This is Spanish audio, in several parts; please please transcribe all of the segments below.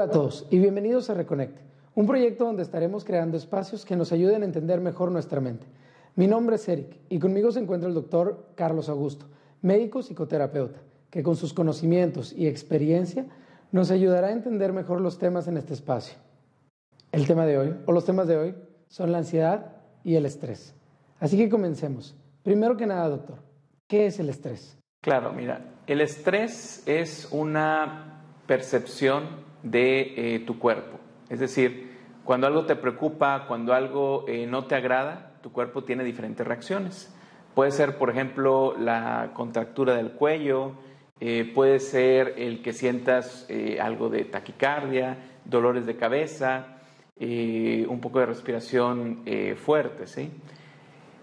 Hola a todos y bienvenidos a Reconecte, un proyecto donde estaremos creando espacios que nos ayuden a entender mejor nuestra mente. Mi nombre es Eric y conmigo se encuentra el doctor Carlos Augusto, médico psicoterapeuta, que con sus conocimientos y experiencia nos ayudará a entender mejor los temas en este espacio. El tema de hoy, o los temas de hoy, son la ansiedad y el estrés. Así que comencemos. Primero que nada, doctor, ¿qué es el estrés? Claro, mira, el estrés es una percepción de eh, tu cuerpo. Es decir, cuando algo te preocupa, cuando algo eh, no te agrada, tu cuerpo tiene diferentes reacciones. Puede ser, por ejemplo, la contractura del cuello, eh, puede ser el que sientas algo de taquicardia, dolores de cabeza, un poco de respiración fuerte.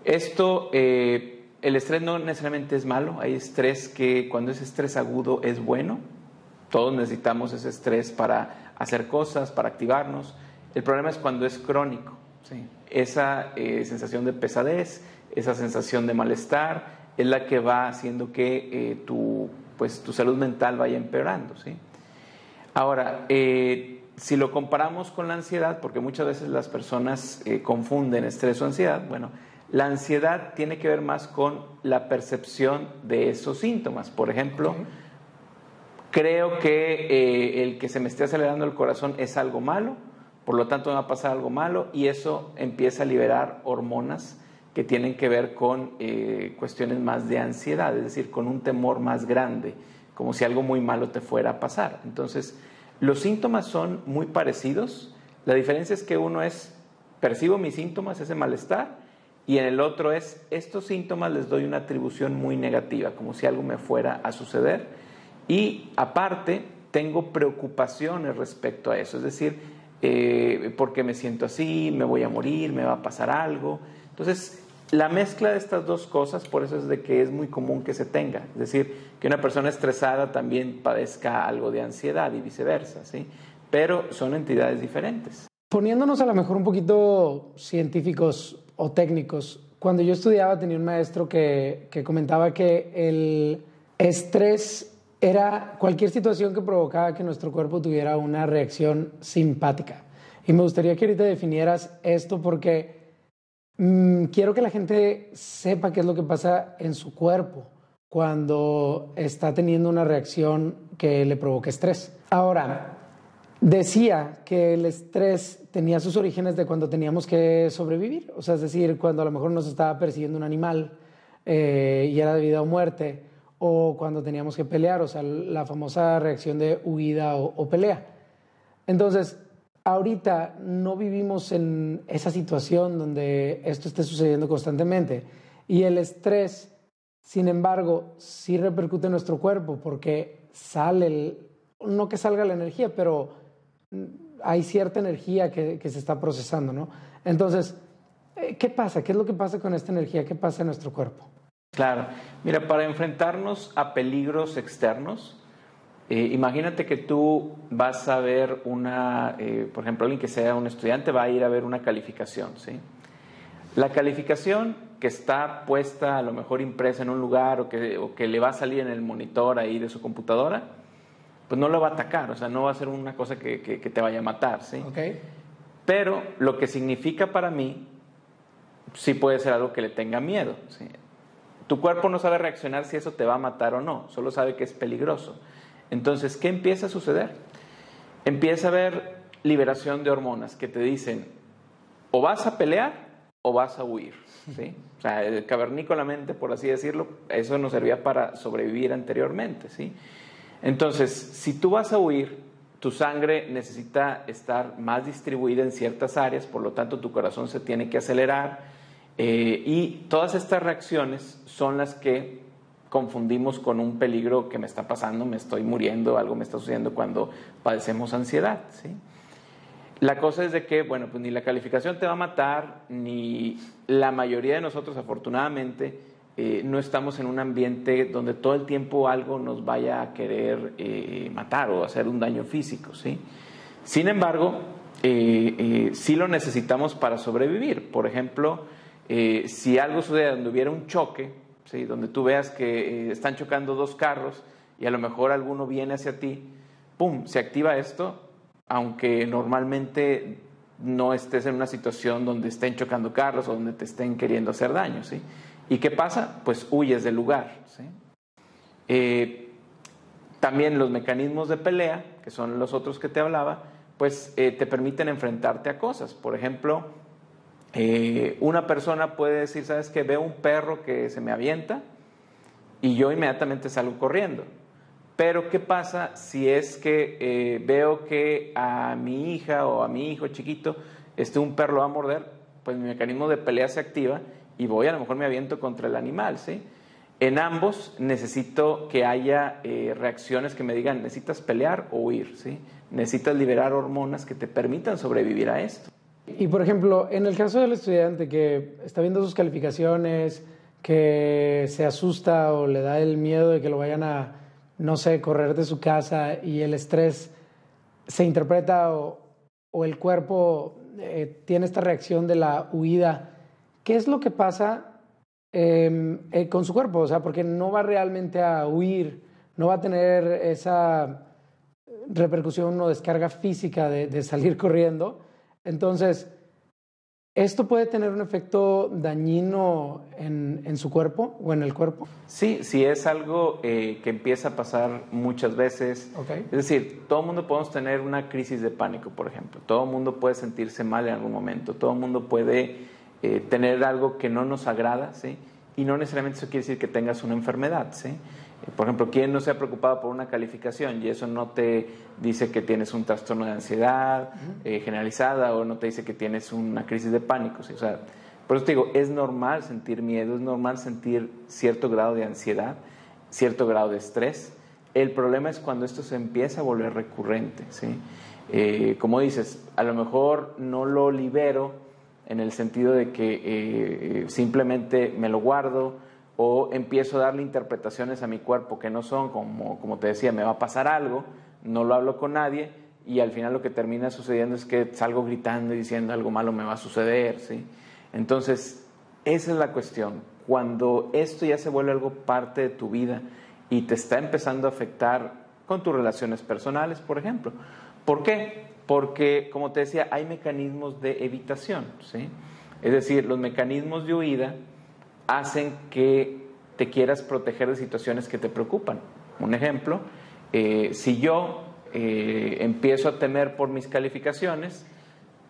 Esto, el estrés no necesariamente es malo, hay estrés que cuando es estrés agudo es bueno, todos necesitamos ese estrés para hacer cosas, para activarnos. El problema es cuando es crónico. Esa eh, sensación de pesadez, esa sensación de malestar, es la que va haciendo que eh, tu, pues, tu salud mental vaya empeorando. ¿sí? Ahora, eh, si lo comparamos con la ansiedad, porque muchas veces las personas confunden estrés o ansiedad, bueno, la ansiedad tiene que ver más con la percepción de esos síntomas. Por ejemplo, creo que eh, el que se me esté acelerando el corazón es algo malo, por lo tanto me va a pasar algo malo y eso empieza a liberar hormonas que tienen que ver con eh, cuestiones más de ansiedad, es decir, con un temor más grande, como si algo muy malo te fuera a pasar. Entonces, los síntomas son muy parecidos, la diferencia es que uno es, percibo mis síntomas, ese malestar, y en el otro es, estos síntomas les doy una atribución muy negativa, como si algo me fuera a suceder y aparte, tengo preocupaciones respecto a eso, es decir, eh, porque me siento así, me voy a morir, me va a pasar algo. Entonces, la mezcla de estas dos cosas, por eso es de que es muy común que se tenga. Es decir, que una persona estresada también padezca algo de ansiedad y viceversa, ¿sí? Pero son entidades diferentes. Poniéndonos a lo mejor un poquito científicos o técnicos, cuando yo estudiaba tenía un maestro que, que comentaba que el estrés era cualquier situación que provocaba que nuestro cuerpo tuviera una reacción simpática. Y me gustaría que ahorita definieras esto porque mm, quiero que la gente sepa qué es lo que pasa en su cuerpo cuando está teniendo una reacción que le provoca estrés. Ahora, decía que el estrés tenía sus orígenes de cuando teníamos que sobrevivir, o sea, es decir, cuando a lo mejor nos estaba persiguiendo un animal eh, y era de vida o muerte o cuando teníamos que pelear, o sea, la famosa reacción de huida o, pelea. Entonces, ahorita no vivimos en esa situación donde esto esté sucediendo constantemente y el estrés, sin embargo, sí repercute en nuestro cuerpo porque sale, no que salga la energía, pero hay cierta energía que, que se está procesando, ¿no? Entonces, eh, ¿qué pasa? ¿Qué es lo que pasa con esta energía? ¿Qué pasa en nuestro cuerpo? Claro, mira, para enfrentarnos a peligros externos, eh, imagínate que tú vas a ver una, eh, por ejemplo, alguien que sea un estudiante va a ir a ver una calificación, ¿sí? La calificación que está puesta, a lo mejor impresa en un lugar o que, o que le va a salir en el monitor ahí de su computadora, pues no lo va a atacar, o sea, no va a ser una cosa que, que, te vaya a matar, ¿sí? Okay. Pero lo que significa para mí, sí puede ser algo que le tenga miedo, ¿sí? Tu cuerpo no sabe reaccionar si eso te va a matar o no, solo sabe que es peligroso. Entonces, ¿qué empieza a suceder? Empieza a haber liberación de hormonas que te dicen o vas a pelear o vas a huir. ¿sí? O sea, el cavernícolamente, por así decirlo, eso nos servía para sobrevivir anteriormente. ¿sí? Entonces, si tú vas a huir, tu sangre necesita estar más distribuida en ciertas áreas, por lo tanto tu corazón se tiene que acelerar, eh, y todas estas reacciones son las que confundimos con un peligro que me está pasando, me estoy muriendo, algo me está sucediendo cuando padecemos ansiedad. ¿sí? La cosa es de que, bueno, pues ni la calificación te va a matar, ni la mayoría de nosotros, afortunadamente, eh, no estamos en un ambiente donde todo el tiempo algo nos vaya a querer eh, matar o hacer un daño físico. Sin embargo, sí lo necesitamos para sobrevivir. Por ejemplo, eh, si algo sucede donde hubiera un choque, ¿sí? donde tú veas que eh, están chocando dos carros y a lo mejor alguno viene hacia ti, ¡pum!, se activa esto aunque normalmente no estés en una situación donde estén chocando carros o donde te estén queriendo hacer daño, ¿sí? ¿Y qué pasa? Pues huyes del lugar, ¿sí? Eh, también los mecanismos de pelea, que son los otros que te hablaba, pues eh, te permiten enfrentarte a cosas. Por ejemplo, eh, una persona puede decir, ¿sabes qué? Veo un perro que se me avienta y yo inmediatamente salgo corriendo. Pero ¿qué pasa si es que eh, veo que a mi hija o a mi hijo chiquito este, un perro va a morder? Pues mi mecanismo de pelea se activa y voy, a lo mejor me aviento contra el animal, ¿sí? En ambos necesito que haya eh, reacciones que me digan, necesitas pelear o huir, ¿sí? Necesitas liberar hormonas que te permitan sobrevivir a esto. Y por ejemplo, en el caso del estudiante que está viendo sus calificaciones, que se asusta o le da el miedo de que lo vayan a, no sé, correr de su casa y el estrés se interpreta o, el cuerpo eh, tiene esta reacción de la huida, ¿qué es lo que pasa Em, eh, con su cuerpo, o sea, porque no va realmente a huir, no va a tener esa repercusión o descarga física de, salir corriendo. Entonces, ¿esto puede tener un efecto dañino en, su cuerpo o en el cuerpo? Sí, sí es algo eh, que empieza a pasar muchas veces. Es decir, todo el mundo podemos tener una crisis de pánico, por ejemplo. Todo el mundo puede sentirse mal en algún momento. Todo el mundo puede eh, tener algo que no nos agrada, ¿sí? Y no necesariamente eso quiere decir que tengas una enfermedad, ¿sí? Eh, por ejemplo, ¿quién no se ha preocupado por una calificación y eso no te dice que tienes un trastorno de ansiedad eh, generalizada o no te dice que tienes una crisis de pánico? ¿sí? O sea, por eso te digo, es normal sentir miedo, es normal sentir cierto grado de ansiedad, cierto grado de estrés. El problema es cuando esto se empieza a volver recurrente, ¿sí? como dices, a lo mejor no lo libero en el sentido de que eh, simplemente me lo guardo o empiezo a darle interpretaciones a mi cuerpo que no son, como, como te decía, me va a pasar algo, no lo hablo con nadie y al final lo que termina sucediendo es que salgo gritando y diciendo algo malo me va a suceder, ¿sí? Entonces, esa es la cuestión. Cuando esto ya se vuelve algo parte de tu vida y te está empezando a afectar con tus relaciones personales, por ejemplo. ¿Por qué? porque, como te decía, hay mecanismos de evitación, ¿sí? Es decir, los mecanismos de huida hacen que te quieras proteger de situaciones que te preocupan. Un ejemplo, eh, si yo eh, empiezo a temer por mis calificaciones,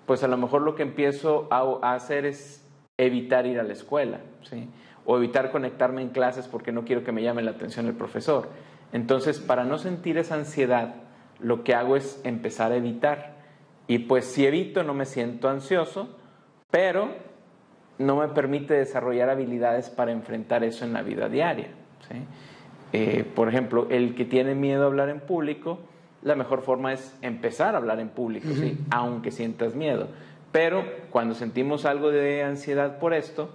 pues a lo mejor lo que empiezo a, hacer es evitar ir a la escuela, ¿sí? o evitar conectarme en clases porque no quiero que me llame la atención el profesor. Entonces, para no sentir esa ansiedad, lo que hago es empezar a evitar. Y pues si evito no me siento ansioso, pero no me permite desarrollar habilidades para enfrentar eso en la vida diaria. Eh, por ejemplo, el que tiene miedo a hablar en público, la mejor forma es empezar a hablar en público, ¿sí? aunque sientas miedo. Pero cuando sentimos algo de ansiedad por esto,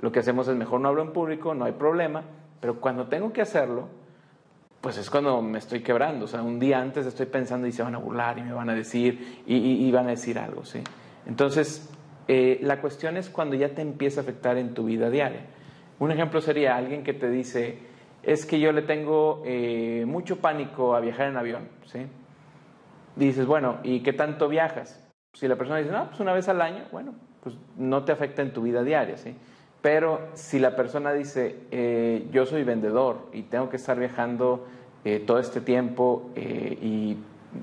lo que hacemos es mejor no hablo en público, no hay problema, pero cuando tengo que hacerlo, pues es cuando me estoy quebrando. O sea, un día antes estoy pensando y se van a burlar y me van a decir y, van a decir algo, ¿sí? Entonces, eh, la cuestión es cuando ya te empieza a afectar en tu vida diaria. Un ejemplo sería alguien que te dice, es que yo le tengo eh, mucho pánico a viajar en avión, ¿sí? dices, bueno, ¿y qué tanto viajas? Si la persona dice, no, pues una vez al año, bueno, pues no te afecta en tu vida diaria, ¿sí? Pero si la persona dice, eh, yo soy vendedor y tengo que estar viajando todo este tiempo y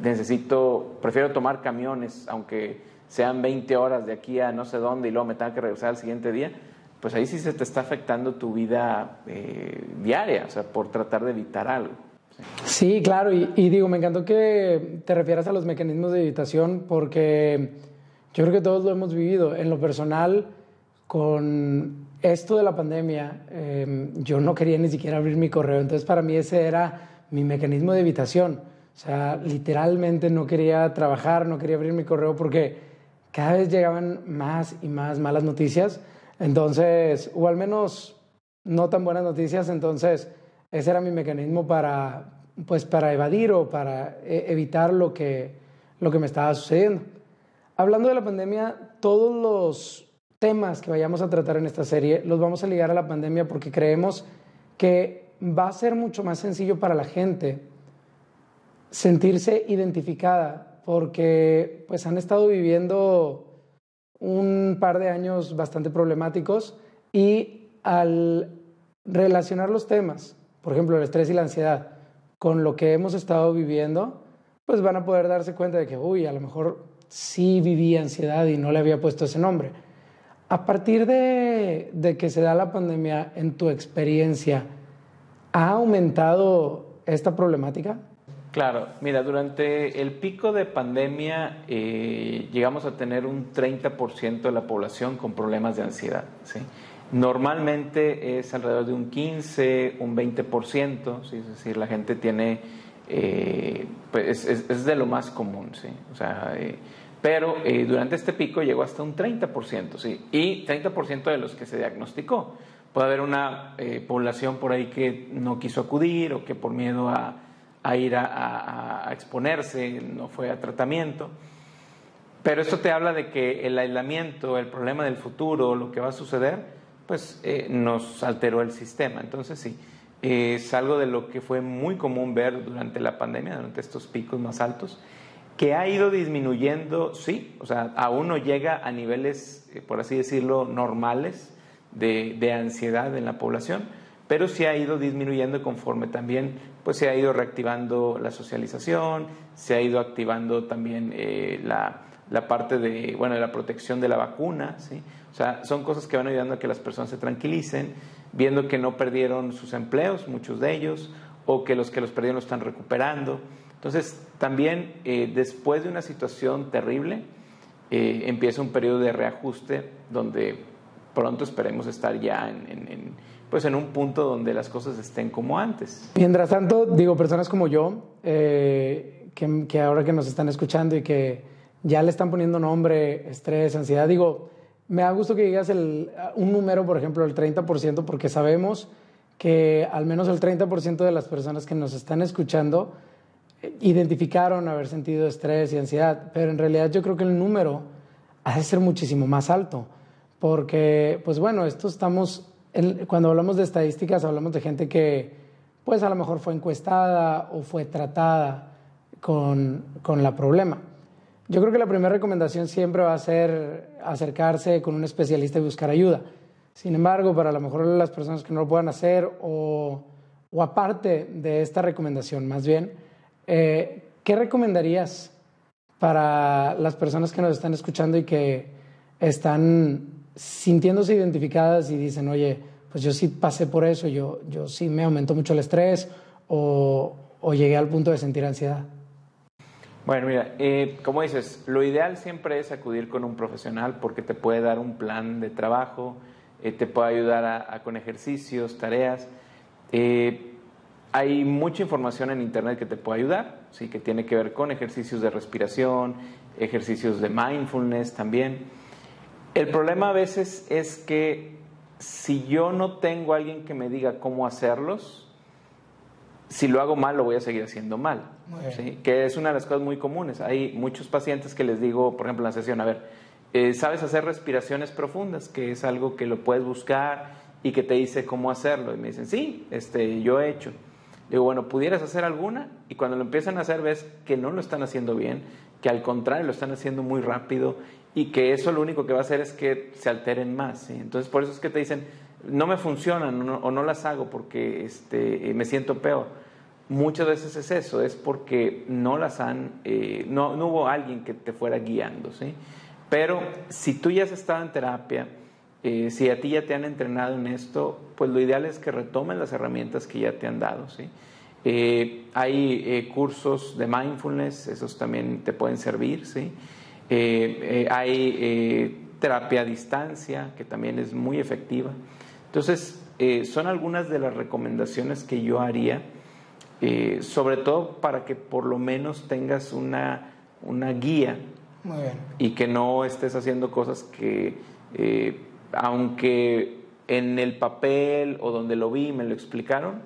necesito, prefiero tomar camiones, aunque sean 20 horas de aquí a no sé dónde y luego me tenga que regresar al siguiente día, pues ahí sí se te está afectando tu vida diaria, o sea, por tratar de evitar algo. Sí, claro, y, y, digo, me encantó que te refieras a los mecanismos de evitación porque yo creo que todos lo hemos vivido. En lo personal, con esto de la pandemia, em, yo no quería ni siquiera abrir mi correo, entonces para mí ese era mi mecanismo de evitación. O sea, literalmente no quería trabajar, no quería abrir mi correo porque cada vez llegaban más y más malas noticias, entonces, o al menos no tan buenas noticias, entonces ese era mi mecanismo para, pues, para evadir o para e, evitar lo que, lo que me estaba sucediendo. Hablando de la pandemia, todos los temas que vayamos a tratar en esta serie los vamos a ligar a la pandemia porque creemos que va a ser mucho más sencillo para la gente sentirse identificada porque pues han estado viviendo un par de años bastante problemáticos y al relacionar los temas, por ejemplo, el estrés y la ansiedad, con lo que hemos estado viviendo, pues van a poder darse cuenta de que, uy, a lo mejor sí viví ansiedad y no le había puesto ese nombre. A partir de, de que se da la pandemia, en tu experiencia, ¿ha aumentado esta problemática? Claro, mira, durante el pico de pandemia eh, llegamos a tener un 30% de la población con problemas de ansiedad. ¿sí? Normalmente es alrededor de un 15, un 20%, ¿sí? es decir, la gente tiene, eh, pues es, de lo más común, ¿sí? o sea, eh, pero durante este pico llegó hasta un 30%, ¿sí? y 30% de los que se diagnosticó. Puede haber una población por ahí que no quiso acudir o que por miedo a a ir a, exponerse, no fue a tratamiento. Pero esto te habla de que el aislamiento, el problema del futuro, lo que va a suceder, pues eh, nos alteró el sistema. Entonces sí, es algo de lo que fue muy común ver durante la pandemia, durante estos picos más altos, que ha ido disminuyendo, sí, o sea, aún no llega a niveles, eh, por así decirlo, normales de, de ansiedad en la población, pero sí ha ido disminuyendo conforme también pues se ha ido reactivando la socialización, se ha ido activando también eh, la, la, parte de, bueno, la protección de la vacuna, ¿sí? O sea, son cosas que van ayudando a que las personas se tranquilicen, viendo que no perdieron sus empleos, muchos de ellos, o que los que los perdieron lo están recuperando. Entonces, también eh, después de una situación terrible, eh, empieza un periodo de reajuste donde pronto esperemos estar ya en pues en un punto donde las cosas estén como antes. Mientras tanto, digo, personas como yo, eh, que, ahora que nos están escuchando y que ya le están poniendo nombre, estrés, ansiedad, digo, me da gusto que digas el, un número, por ejemplo, el 30%, porque sabemos que al menos el 30% de las personas que nos están escuchando eh, identificaron haber sentido estrés y ansiedad, pero en realidad yo creo que el número ha de ser muchísimo más alto, porque, pues bueno, esto estamos cuando hablamos de estadísticas, hablamos de gente que, pues a lo mejor fue encuestada o fue tratada con, con la problema. Yo creo que la primera recomendación siempre va a ser acercarse con un especialista y buscar ayuda. Sin embargo, para a lo mejor las personas que no lo puedan hacer o, o aparte de esta recomendación, más bien, eh, ¿qué recomendarías para las personas que nos están escuchando y que están sintiéndose identificadas y dicen, oye, pues yo sí pasé por eso, yo, yo sí me aumentó mucho el estrés o, llegué al punto de sentir ansiedad? Bueno, mira, eh, como dices, lo ideal siempre es acudir con un profesional porque te puede dar un plan de trabajo, eh, te puede ayudar con ejercicios, tareas. Eh, hay mucha información en Internet que te puede ayudar, ¿sí? que tiene que ver con ejercicios de respiración, ejercicios de mindfulness también. El problema a veces es que si yo no tengo alguien que me diga cómo hacerlos, si lo hago mal, lo voy a seguir haciendo mal. Que es una de las cosas muy comunes. Hay muchos pacientes que les digo, por ejemplo, en la sesión, a ver, eh, ¿sabes hacer respiraciones profundas? Que es algo que lo puedes buscar y que te dice cómo hacerlo. Y me dicen, sí, este, yo he hecho. Digo, bueno, ¿pudieras hacer alguna? Y cuando lo empiezan a hacer, ves que no lo están haciendo bien, que al contrario lo están haciendo muy rápido y que eso lo único que va a hacer es que se alteren más. Entonces, por eso es que te dicen, no me funcionan o no las hago porque este, me siento peor. Muchas veces es eso, es porque no las han, eh, no, no, hubo alguien que te fuera guiando. ¿sí? Pero si tú ya has estado en terapia, eh, si a ti ya te han entrenado en esto, pues lo ideal es que retomen las herramientas que ya te han dado. ¿sí? Eh, hay cursos de mindfulness, esos también te pueden servir. ¿sí? Eh, eh, hay eh, terapia a distancia, que también es muy efectiva. Entonces, son algunas de las recomendaciones que yo haría, sobre todo para que por lo menos tengas una, una guía y que no estés haciendo cosas que, aunque en el papel o donde lo vi me lo explicaron,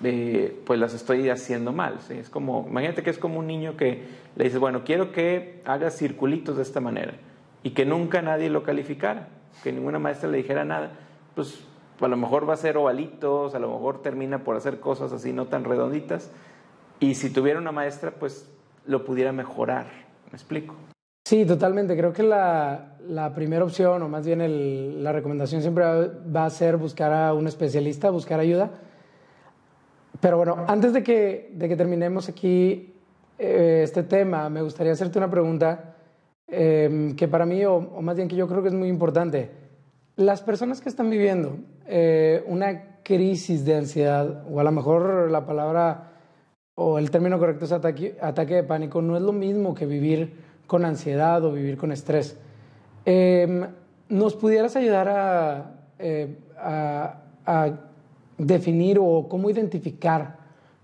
pues las estoy haciendo mal. ¿sí? Es como, imagínate que es como un niño que le dices, bueno, quiero que hagas circulitos de esta manera y que nunca nadie lo calificara, que ninguna maestra le dijera nada, pues a lo mejor va a ser ovalitos, a lo mejor termina por hacer cosas así no tan redonditas. Y si tuviera una maestra, pues lo pudiera mejorar. ¿Me explico? Sí, totalmente. Creo que la, la primera opción, o más bien la recomendación siempre va a ser buscar a un especialista, buscar ayuda. Pero bueno, antes de que, de que terminemos aquí eh, este tema, me gustaría hacerte una pregunta eh, que para mí, o, o, más bien que yo creo que es muy importante. Las personas que están viviendo eh, una crisis de ansiedad, o a lo mejor la palabra o el término correcto es ataque, ataque de pánico, no es lo mismo que vivir con ansiedad o vivir con estrés. Eh, ¿Nos pudieras ayudar a, eh, a, a, definir o cómo identificar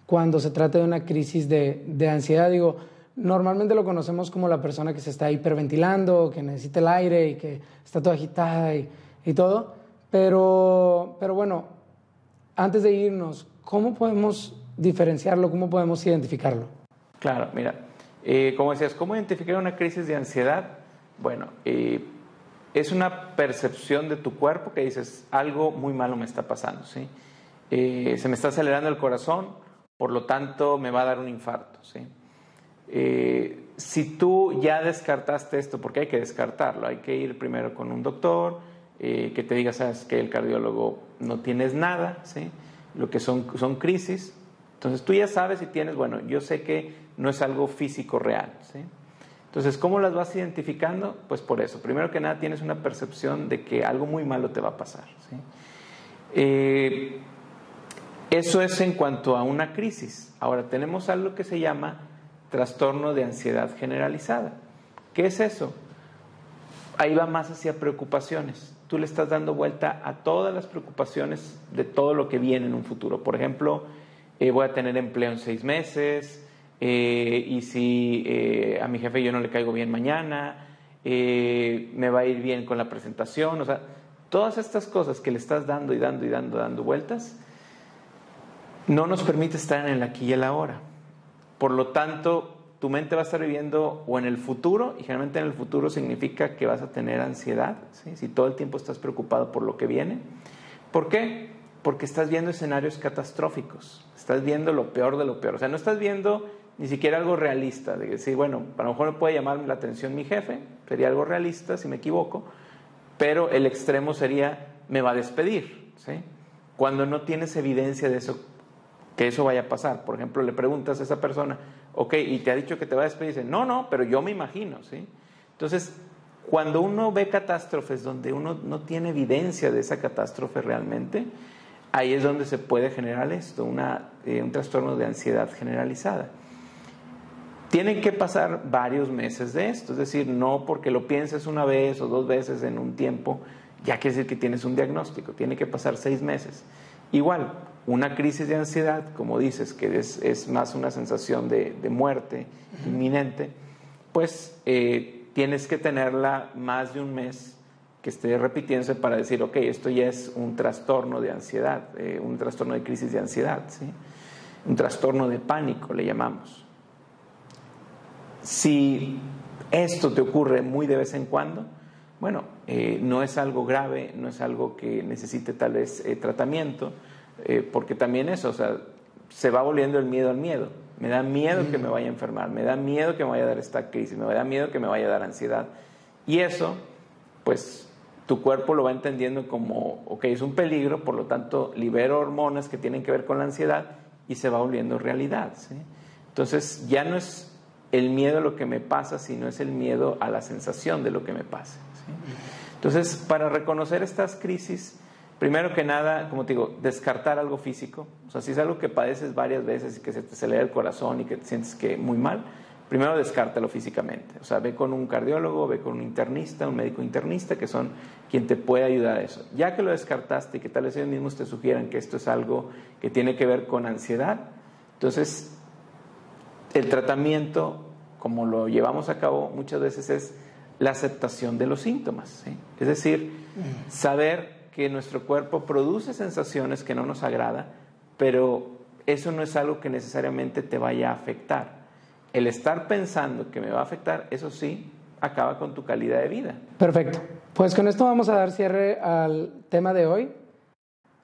cuando se trata de una crisis de, de, ansiedad? Digo, normalmente lo conocemos como la persona que se está hiperventilando, que necesita el aire y que está toda agitada y, y todo, pero, pero bueno, antes de irnos, ¿cómo podemos diferenciarlo? ¿Cómo podemos identificarlo? Claro, mira, eh, como decías, ¿cómo identificar una crisis de ansiedad? Bueno, eh, es una percepción de tu cuerpo que dices, algo muy malo me está pasando, ¿sí? Eh, se me está acelerando el corazón, por lo tanto me va a dar un infarto, ¿sí? Eh, si tú ya descartaste esto, porque hay que descartarlo, hay que ir primero con un doctor, eh, que te diga, sabes que el cardiólogo no tienes nada, ¿sí? lo que son, son crisis. Entonces tú ya sabes si tienes, bueno, yo sé que no es algo físico real. ¿sí? Entonces, ¿cómo las vas identificando? Pues por eso. Primero que nada, tienes una percepción de que algo muy malo te va a pasar. ¿sí? Eso es en cuanto a una crisis. Ahora, tenemos algo que se llama trastorno de ansiedad generalizada. ¿Qué es eso? Ahí va más hacia preocupaciones. Tú le estás dando vuelta a todas las preocupaciones de todo lo que viene en un futuro. Por ejemplo, eh, voy a tener empleo en seis meses, eh, y si eh, a mi jefe yo no le caigo bien mañana, me va a ir bien con la presentación, o sea, todas estas cosas que le estás dando y dando y dando, dando vueltas, no nos permite estar en el aquí y el ahora. Por lo tanto, tu mente va a estar viviendo o en el futuro, y generalmente en el futuro significa que vas a tener ansiedad, si todo el tiempo estás preocupado por lo que viene. ¿Por qué? Porque estás viendo escenarios catastróficos, estás viendo lo peor de lo peor, o sea, no estás viendo ni siquiera algo realista, de decir, bueno, a lo mejor me puede llamar la atención mi jefe, sería algo realista si me equivoco, pero el extremo sería, me va a despedir, ¿sí? Cuando no tienes evidencia de eso, que eso vaya a pasar. Por ejemplo, le preguntas a esa persona, ok, y te ha dicho que te va a despedir, dice, no, no, pero yo me imagino, ¿sí? Entonces, cuando uno ve catástrofes donde uno no tiene evidencia de esa catástrofe realmente, ahí es donde se puede generar esto, una, eh, un trastorno de ansiedad generalizada. Tienen que pasar varios meses de esto, es decir, no porque lo pienses una vez o dos veces en un tiempo, ya quiere decir que tienes un diagnóstico, tiene que pasar seis meses. Igual, una crisis de ansiedad, como dices, que es, es más una sensación de, de muerte inminente, pues eh, tienes que tenerla más de un mes que esté repitiéndose para decir, ok, esto ya es un trastorno de ansiedad, eh, un trastorno de crisis de ansiedad, ¿sí? un trastorno de pánico, le llamamos. Si esto te ocurre muy de vez en cuando, bueno, eh, no es algo grave, no es algo que necesite tal vez eh, tratamiento, eh, porque también eso, o sea, se va volviendo el miedo al miedo. Me da miedo mm. que me vaya a enfermar, me da miedo que me vaya a dar esta crisis, me da miedo que me vaya a dar ansiedad. Y eso, pues tu cuerpo lo va entendiendo como, ok, es un peligro, por lo tanto libero hormonas que tienen que ver con la ansiedad y se va volviendo realidad. ¿sí? Entonces ya no es el miedo a lo que me pasa, sino es el miedo a la sensación de lo que me pasa. ¿sí? Entonces, para reconocer estas crisis, primero que nada, como te digo, descartar algo físico. O sea, si es algo que padeces varias veces y que se te acelera el corazón y que te sientes que muy mal, primero descártalo físicamente. O sea, ve con un cardiólogo, ve con un internista, un médico internista, que son quien te puede ayudar a eso. Ya que lo descartaste y que tal vez ellos mismos te sugieran que esto es algo que tiene que ver con ansiedad, entonces el tratamiento, como lo llevamos a cabo muchas veces, es la aceptación de los síntomas. ¿sí? Es decir, saber que nuestro cuerpo produce sensaciones que no nos agrada, pero eso no es algo que necesariamente te vaya a afectar. El estar pensando que me va a afectar, eso sí, acaba con tu calidad de vida. Perfecto. Pues con esto vamos a dar cierre al tema de hoy.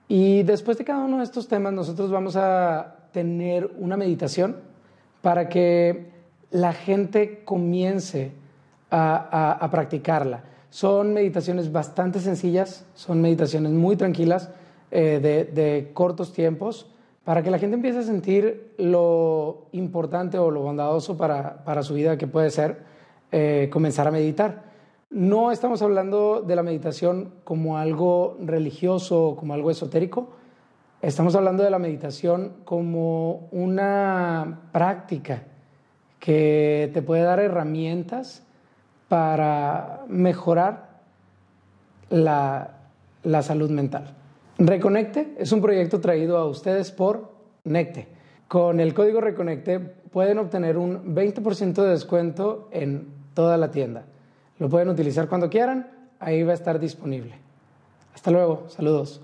Y después de cada uno de estos temas, nosotros vamos a tener una meditación para que la gente comience a, practicarla. Son meditaciones bastante sencillas, son meditaciones muy tranquilas, eh, de, cortos tiempos, para que la gente empiece a sentir lo importante o lo bondadoso para, su vida que puede ser eh, comenzar a meditar. No estamos hablando de la meditación como algo religioso o como algo esotérico, estamos hablando de la meditación como una práctica que te puede dar herramientas para mejorar la, salud mental. Reconecte es un proyecto traído a ustedes por Necte. Con el código Reconecte pueden obtener un 20% de descuento en toda la tienda. Lo pueden utilizar cuando quieran, ahí va a estar disponible. Hasta luego, saludos.